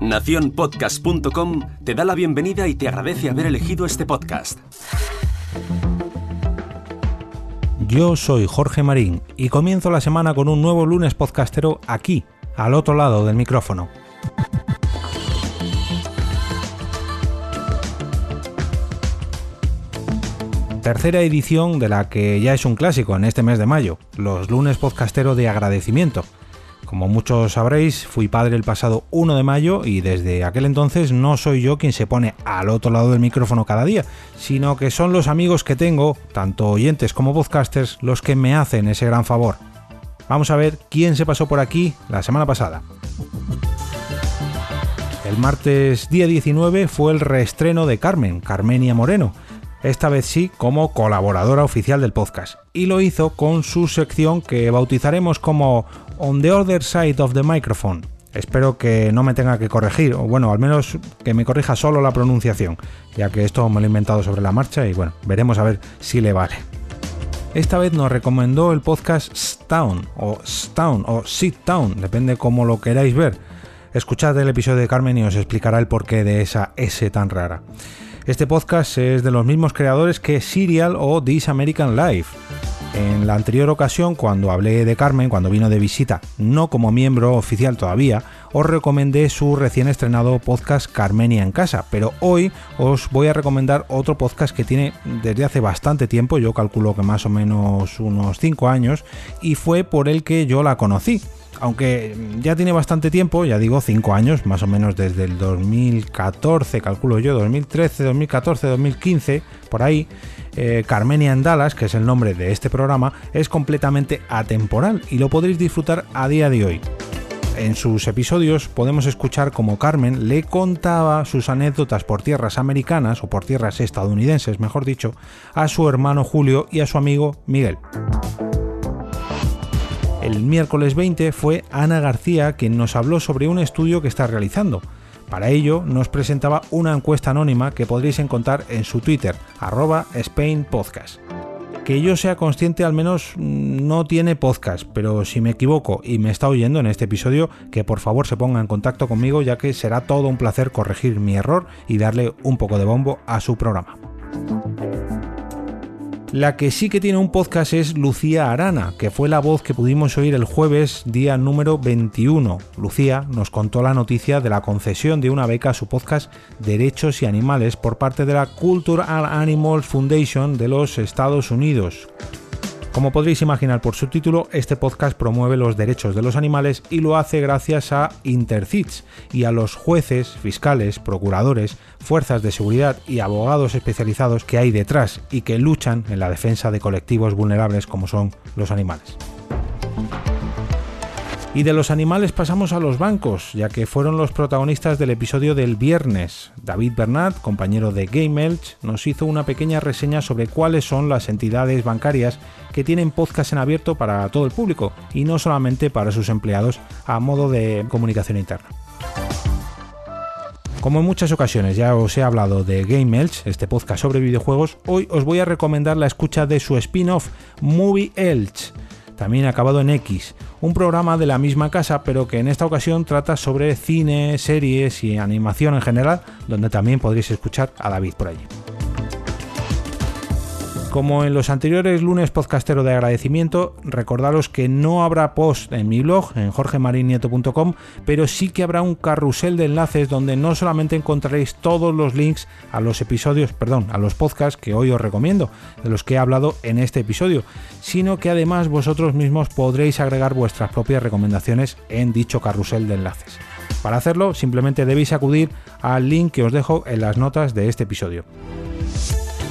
Naciónpodcast.com te da la bienvenida y te agradece haber elegido este podcast. Yo soy Jorge Marín y comienzo la semana con un nuevo lunes podcastero aquí, al otro lado del micrófono. Tercera edición de la que ya es un clásico en este mes de mayo, los lunes podcastero de agradecimiento. Como muchos sabréis, fui padre el pasado 1 de mayo y desde aquel entonces no soy yo quien se pone al otro lado del micrófono cada día, sino que son los amigos que tengo, tanto oyentes como podcasters, los que me hacen ese gran favor. Vamos a ver quién se pasó por aquí la semana pasada. El martes día 19 fue el reestreno de Carmen, Carmenia Moreno, esta vez sí como colaboradora oficial del podcast, y lo hizo con su sección que bautizaremos como On the Other Side of the Microphone. Espero que no me tenga que corregir, o bueno, al menos que me corrija solo la pronunciación, ya que esto me lo he inventado sobre la marcha y bueno, veremos a ver si le vale. Esta vez nos recomendó el podcast Stown, o Stown, o Sit Down, depende cómo lo queráis ver. Escuchad el episodio de Carmen y os explicará el porqué de esa S tan rara. Este podcast es de los mismos creadores que Serial o This American Life. En la anterior ocasión, cuando hablé de Carmen, cuando vino de visita, no como miembro oficial todavía, os recomendé su recién estrenado podcast Carmenia en casa, pero hoy os voy a recomendar otro podcast que tiene desde hace bastante tiempo, yo calculo que más o menos unos 5 años, y fue por el que yo la conocí. Aunque ya tiene bastante tiempo, ya digo 5 años, más o menos desde el 2014, calculo yo, 2013, 2014, 2015, por ahí, eh, Carmenia en Dallas, que es el nombre de este programa, es completamente atemporal y lo podréis disfrutar a día de hoy. En sus episodios podemos escuchar cómo Carmen le contaba sus anécdotas por tierras americanas, o por tierras estadounidenses, mejor dicho, a su hermano Julio y a su amigo Miguel. El miércoles 20 fue Ana García quien nos habló sobre un estudio que está realizando. Para ello nos presentaba una encuesta anónima que podréis encontrar en su Twitter, arroba SpainPodcast. Que yo sea consciente al menos mm, no tiene podcast, pero si me equivoco y me está oyendo en este episodio, que por favor se ponga en contacto conmigo ya que será todo un placer corregir mi error y darle un poco de bombo a su programa. La que sí que tiene un podcast es Lucía Arana, que fue la voz que pudimos oír el jueves, día número 21. Lucía nos contó la noticia de la concesión de una beca a su podcast Derechos y Animales por parte de la Cultural Animals Foundation de los Estados Unidos. Como podréis imaginar por su título, este podcast promueve los derechos de los animales y lo hace gracias a Intercits y a los jueces, fiscales, procuradores, fuerzas de seguridad y abogados especializados que hay detrás y que luchan en la defensa de colectivos vulnerables como son los animales. Y de los animales pasamos a los bancos, ya que fueron los protagonistas del episodio del viernes. David Bernat, compañero de Game Elch, nos hizo una pequeña reseña sobre cuáles son las entidades bancarias que tienen podcast en abierto para todo el público y no solamente para sus empleados a modo de comunicación interna. Como en muchas ocasiones ya os he hablado de Game Elch, este podcast sobre videojuegos, hoy os voy a recomendar la escucha de su spin-off Movie Elch también acabado en X, un programa de la misma casa pero que en esta ocasión trata sobre cine, series y animación en general, donde también podréis escuchar a David por allí. Como en los anteriores lunes podcastero de agradecimiento, recordaros que no habrá post en mi blog, en jorgemarinieto.com, pero sí que habrá un carrusel de enlaces donde no solamente encontraréis todos los links a los episodios, perdón, a los podcasts que hoy os recomiendo, de los que he hablado en este episodio, sino que además vosotros mismos podréis agregar vuestras propias recomendaciones en dicho carrusel de enlaces. Para hacerlo, simplemente debéis acudir al link que os dejo en las notas de este episodio.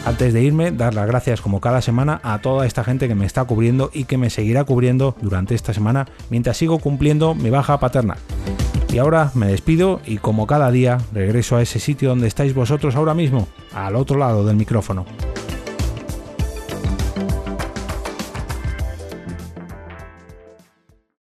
Antes de irme, dar las gracias como cada semana a toda esta gente que me está cubriendo y que me seguirá cubriendo durante esta semana mientras sigo cumpliendo mi baja paternal. Y ahora me despido y como cada día regreso a ese sitio donde estáis vosotros ahora mismo, al otro lado del micrófono.